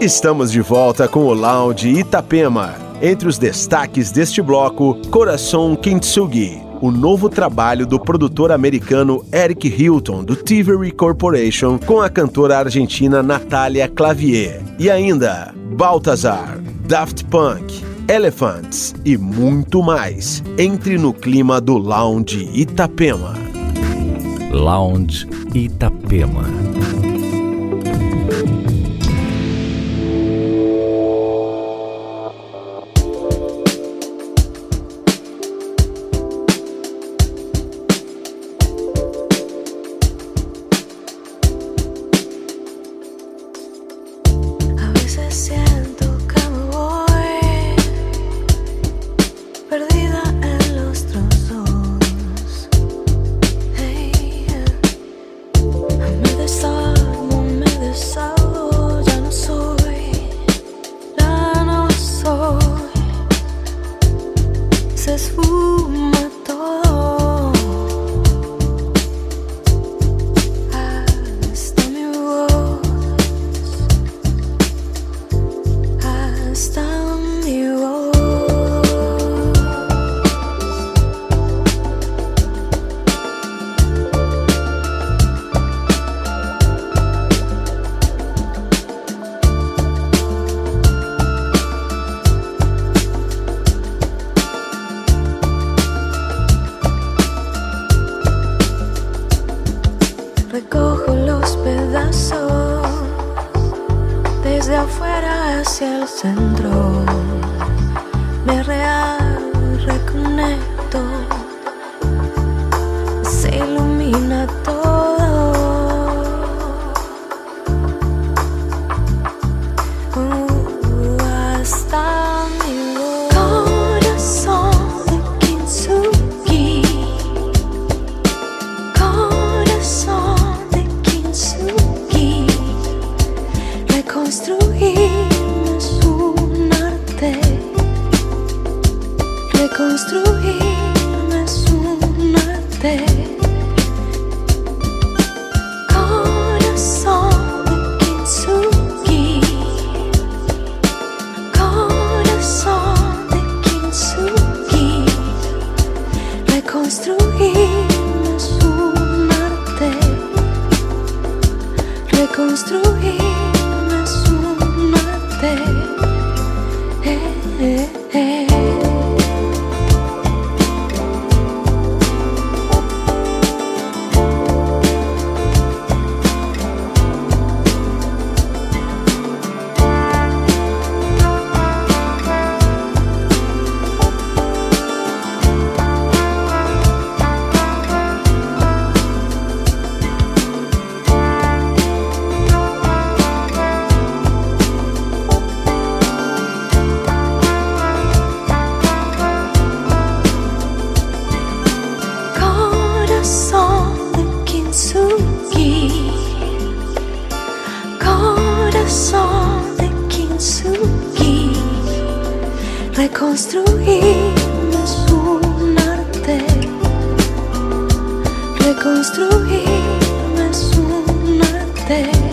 Estamos de volta com o Lounge Itapema. Entre os destaques deste bloco, Coração Kintsugi, o novo trabalho do produtor americano Eric Hilton, do Thievery Corporation, com a cantora argentina Natália Clavier. E ainda, Baltazar, Daft Punk, Elephants e muito mais. Entre no clima do Lounge Itapema. Lounge Itapema. desde afuera hacia el centro. Reconstruir es un arte. Reconstruir es un arte.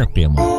Itapema.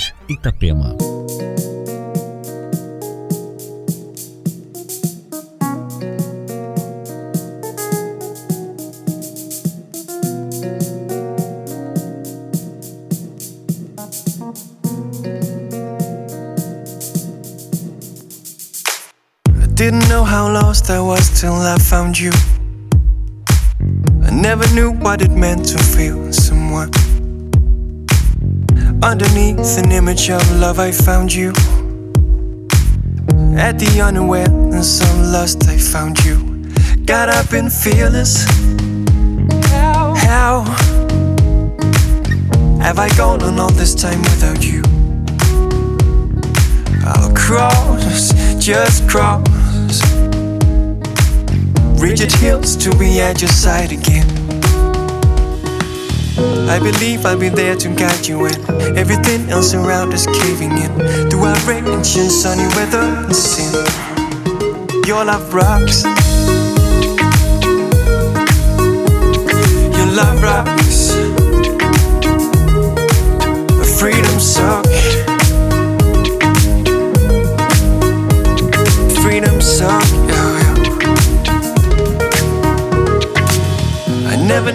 Lounge Itapema. Didn't know how lost I was till I found you. I never knew what it meant to feel. Underneath an image of love, I found you. At the unaware unawareness of lust, I found you. Got up and fearless. How? How have I gone on all this time without you? I'll cross, just cross rigid hills to be at your side again. I believe I'll be there to guide you when everything else around is caving in. Through our rain and sunny weather and sin, your love rocks. Your love rocks.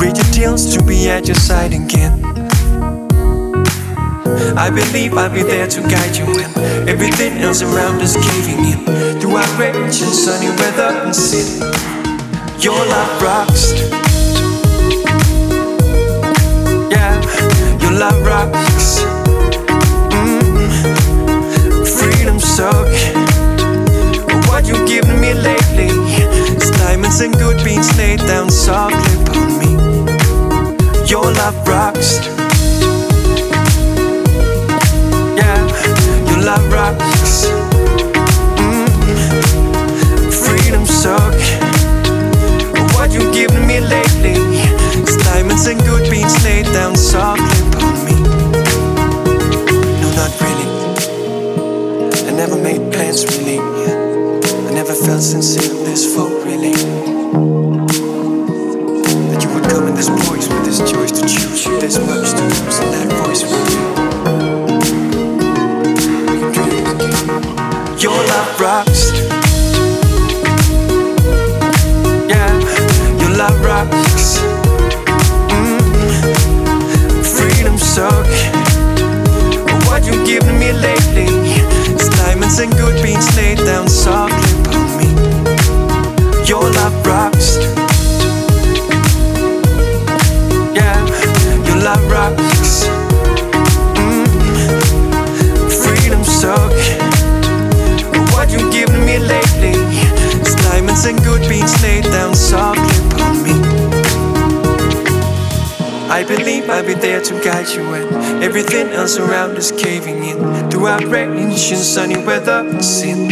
Read your deals to be at your side again. I believe I'll be there to guide you when everything else around is caving in. Through our outrage and sunny weather and sin, your love rocks. Yeah, your love rocks. Mm. Freedom suck. What you giving me lately? Diamonds and good beans laid down softly upon me. Your love rocks. Yeah, your love rocks. Mm. Freedom suck. What you giving me lately? It's diamonds and good beans laid down softly upon me. No, not really. I never made plans really. I never felt sincere this for choose this much to losing that voice with you. Your love rocks. Yeah, your love rocks. Freedom suck. What you've given me lately is diamonds and good beans. Everything else around is caving in. Throughout rain and sunny weather and sin.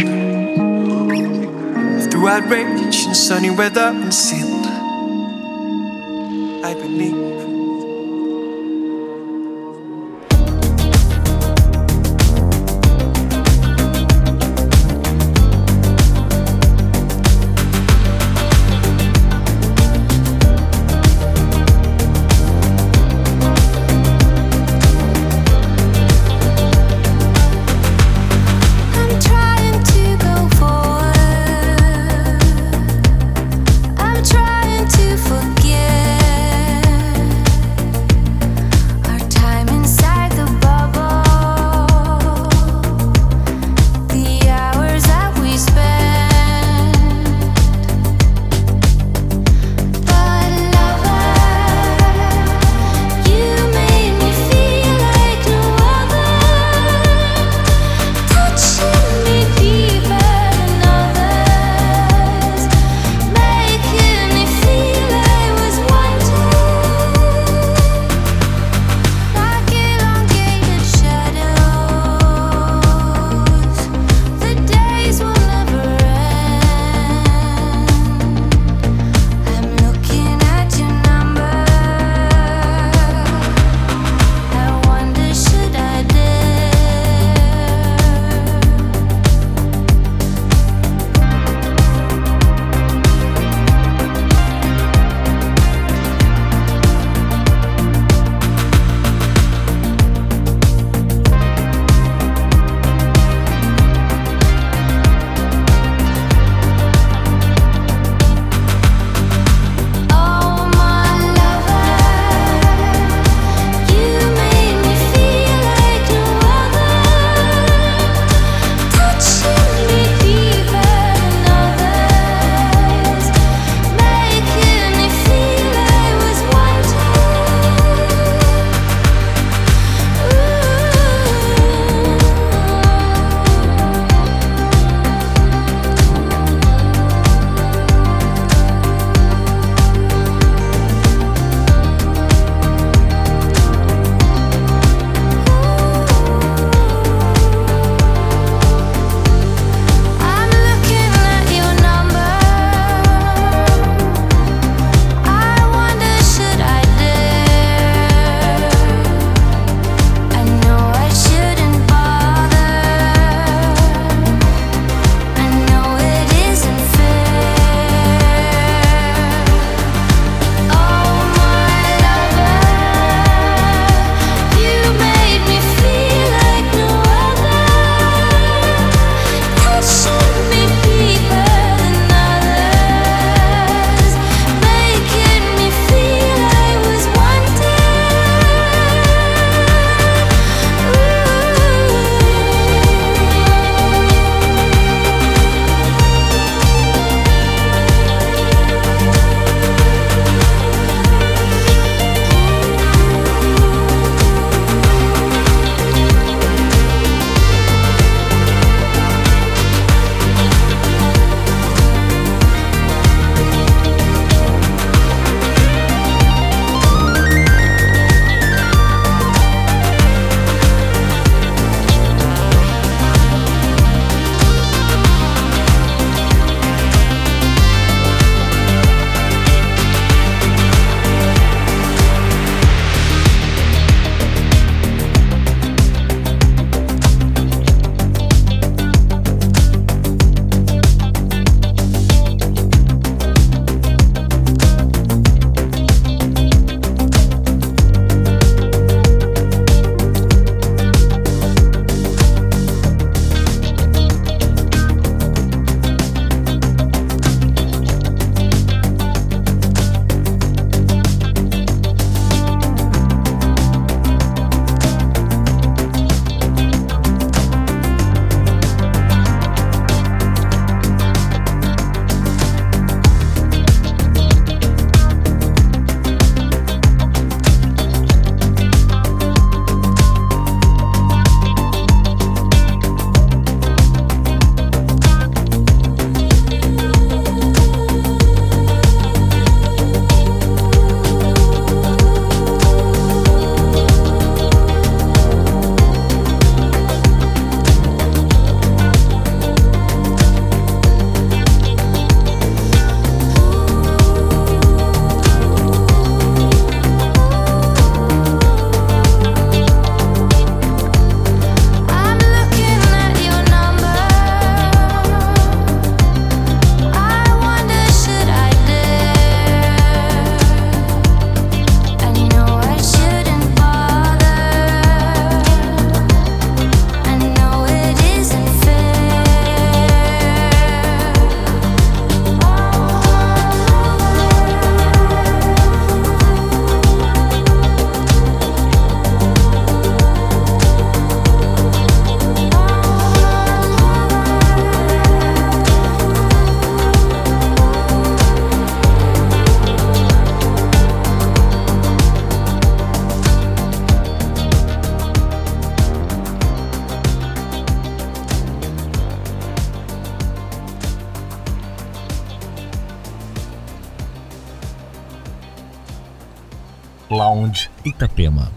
Throughout rain and sunny weather and sin. I believe. Itapema.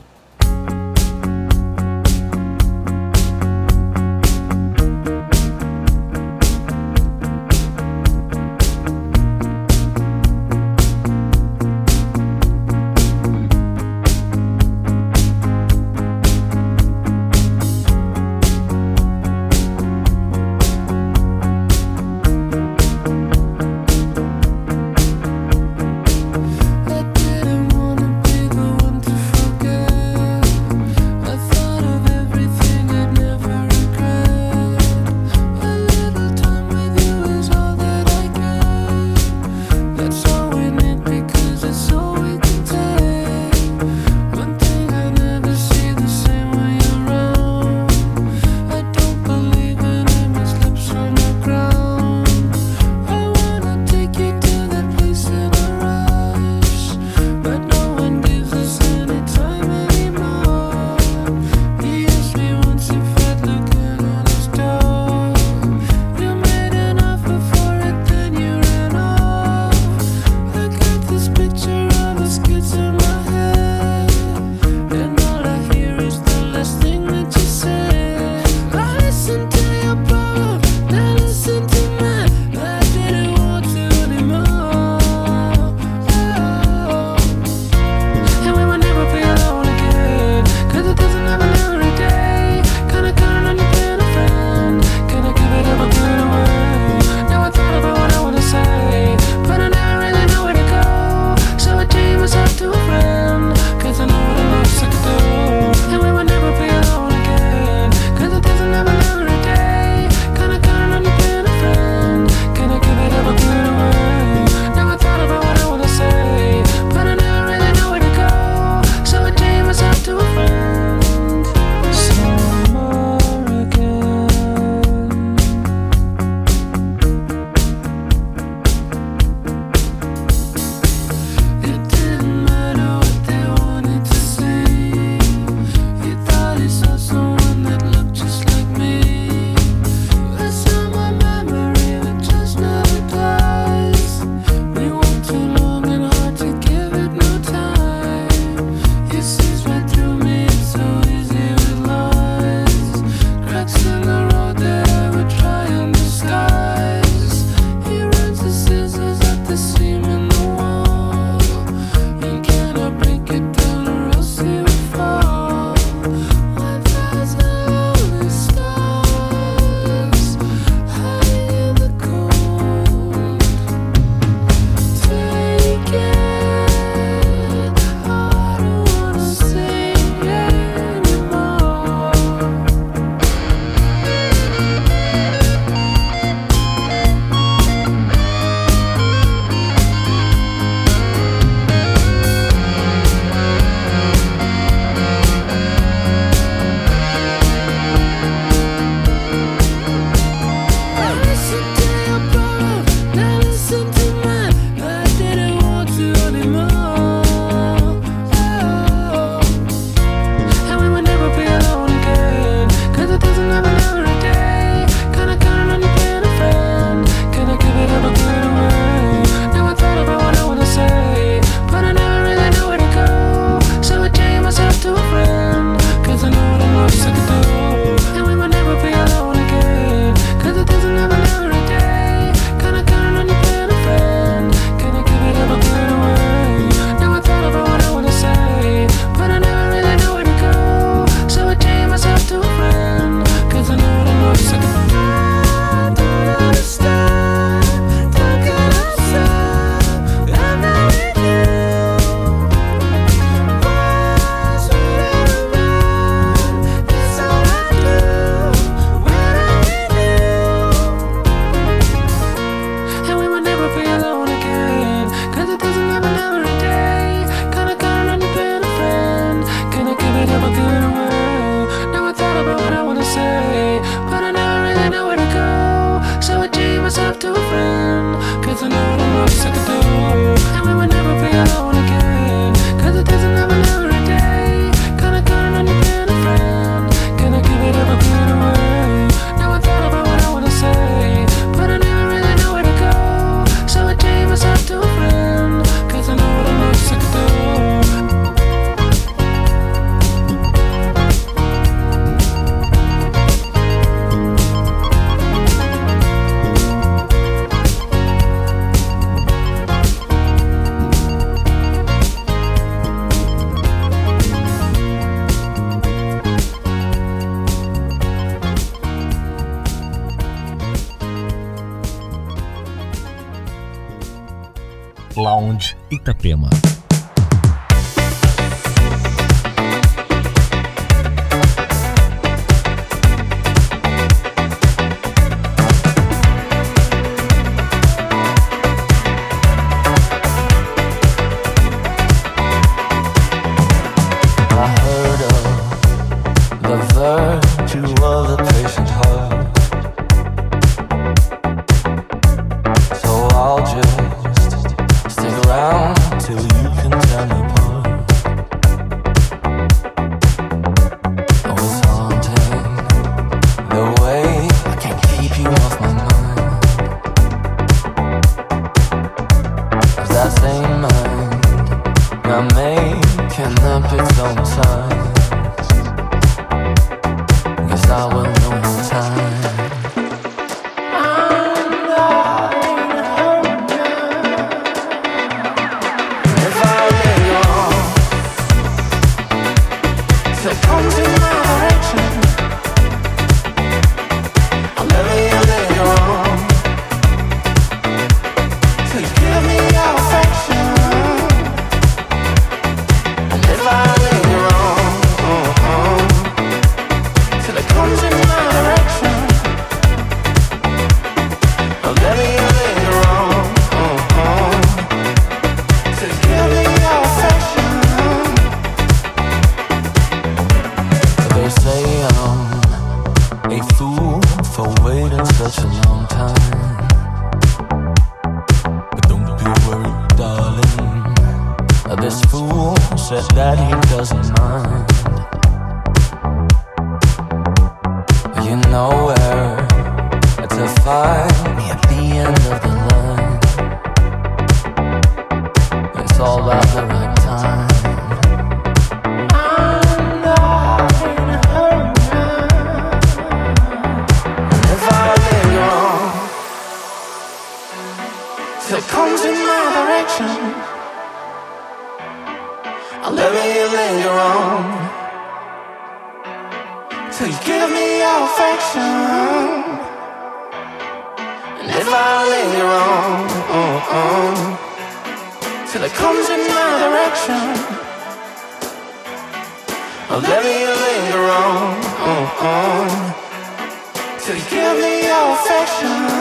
прямо. away. that comes in my direction. I'll let me linger on, on, on till you give me your affection.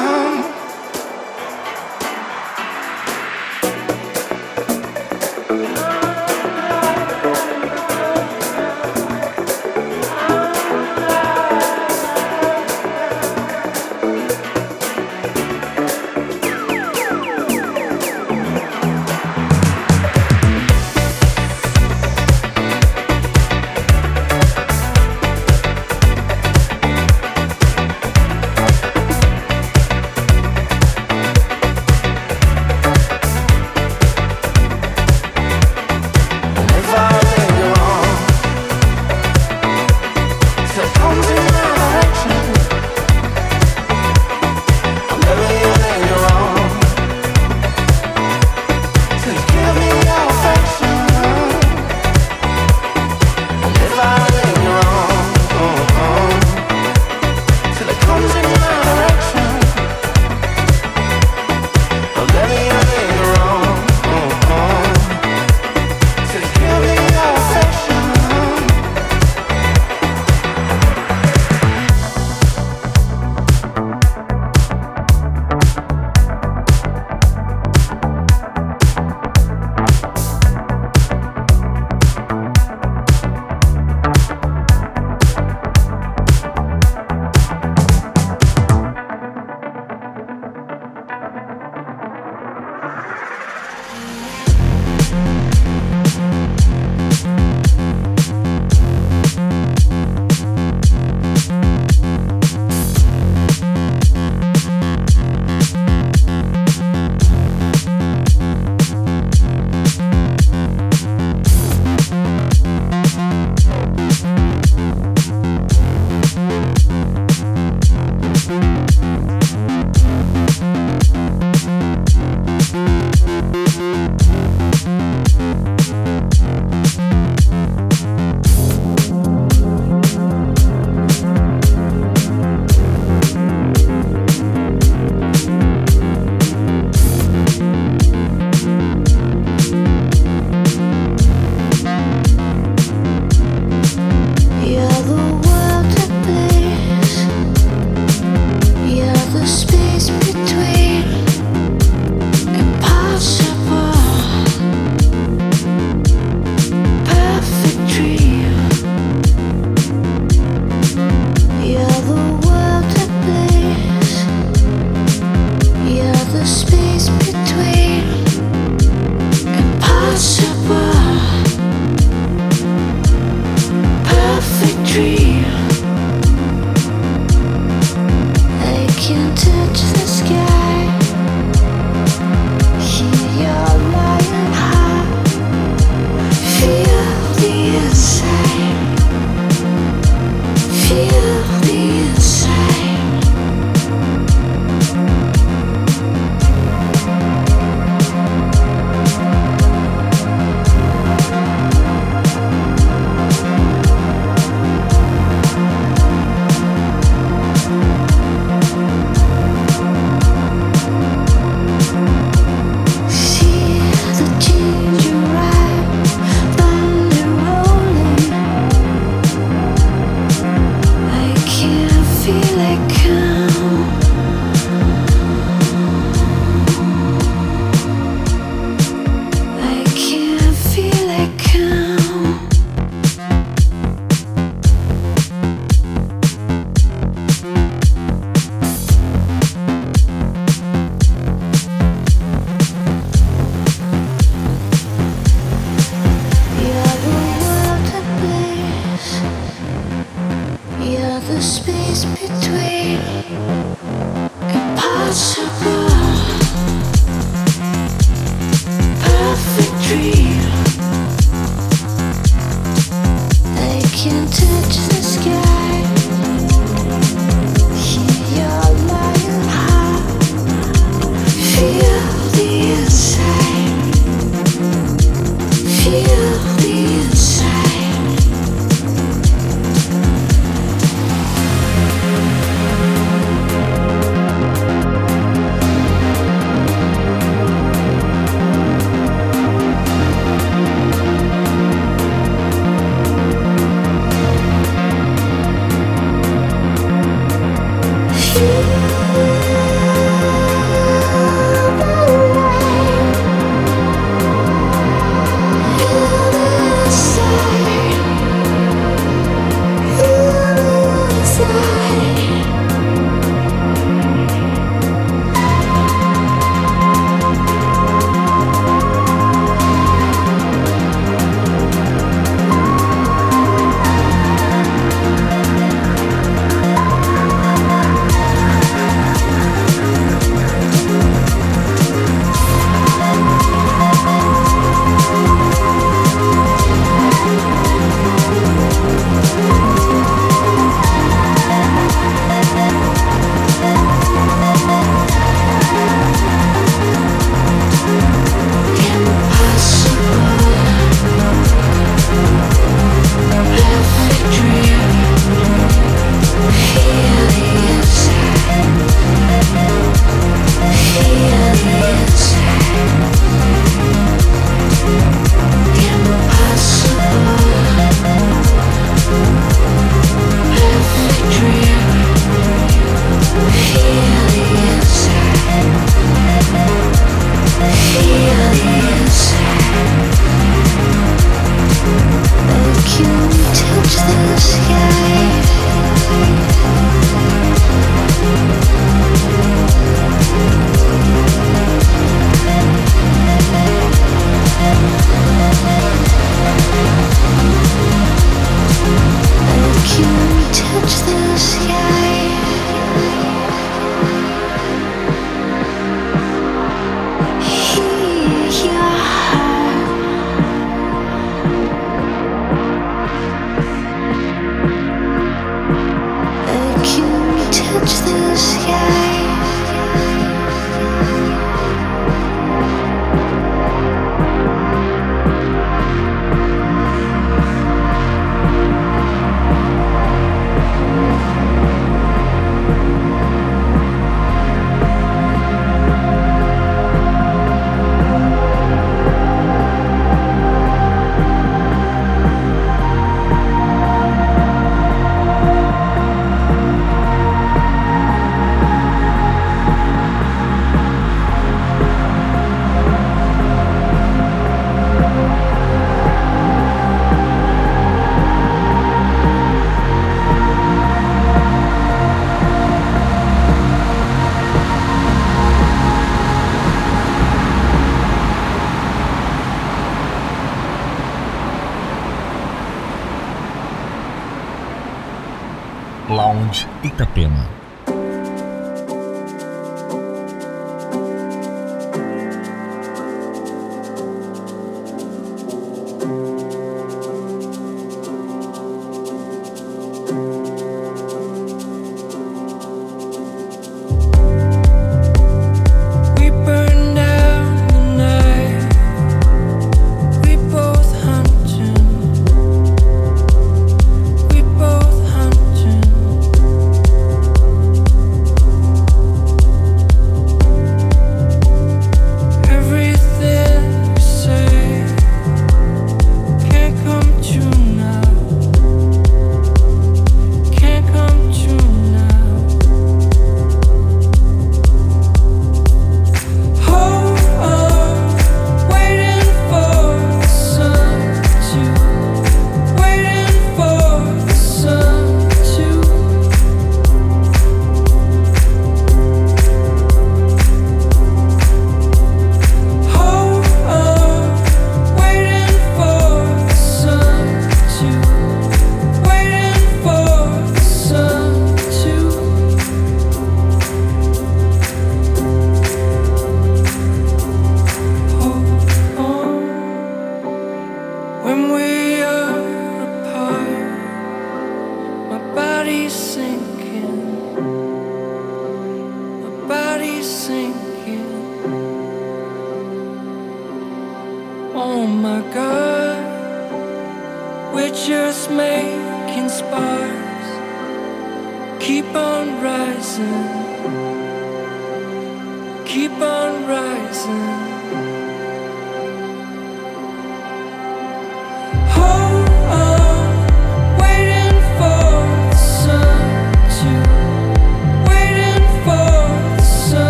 Tappia.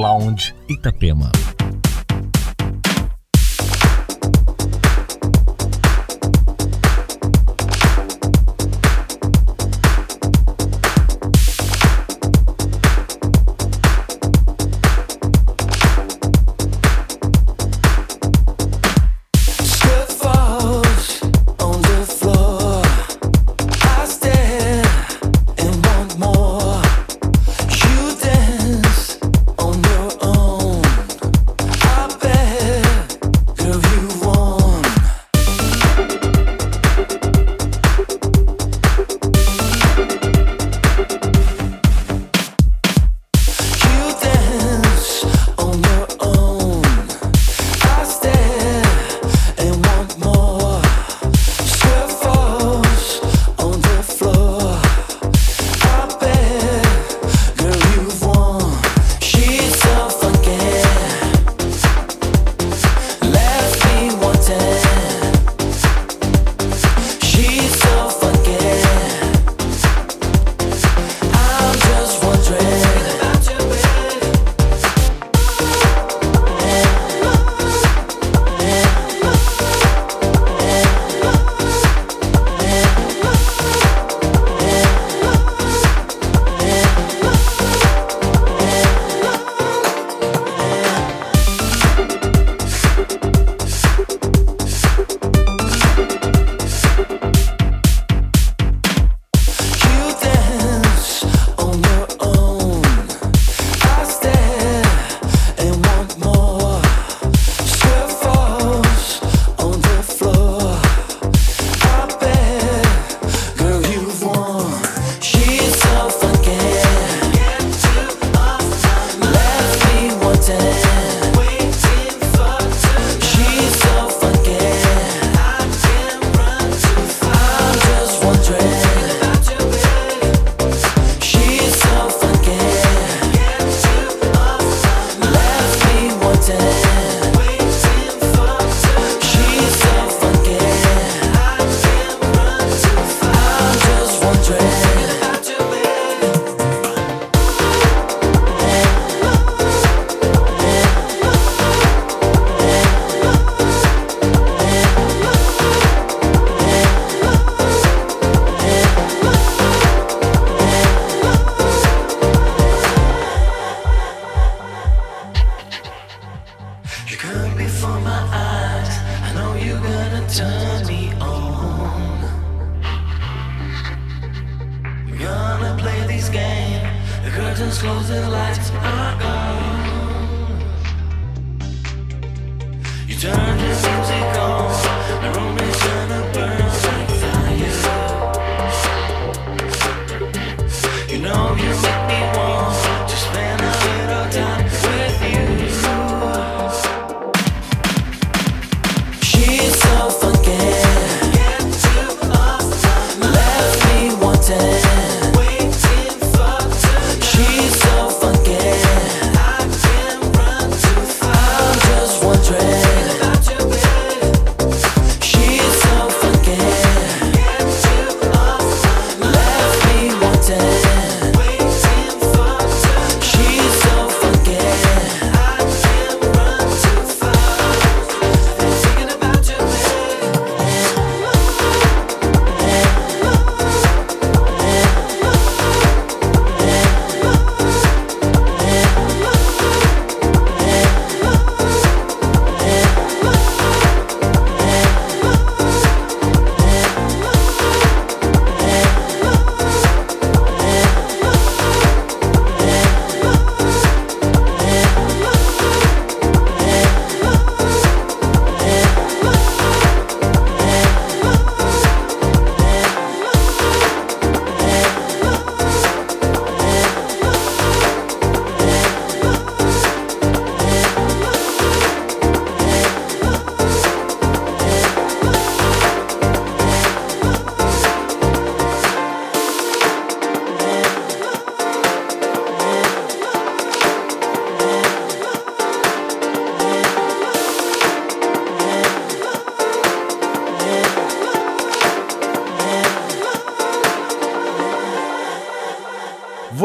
Lounge Itapema.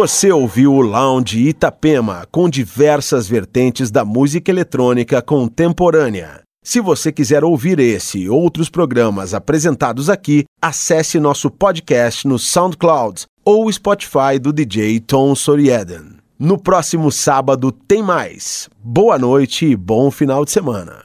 Você ouviu o Lounge Itapema com diversas vertentes da música eletrônica contemporânea. Se você quiser ouvir esse e outros programas apresentados aqui, acesse nosso podcast no SoundCloud ou Spotify do DJ Tom Sorieden. No próximo sábado tem mais. Boa noite e bom final de semana.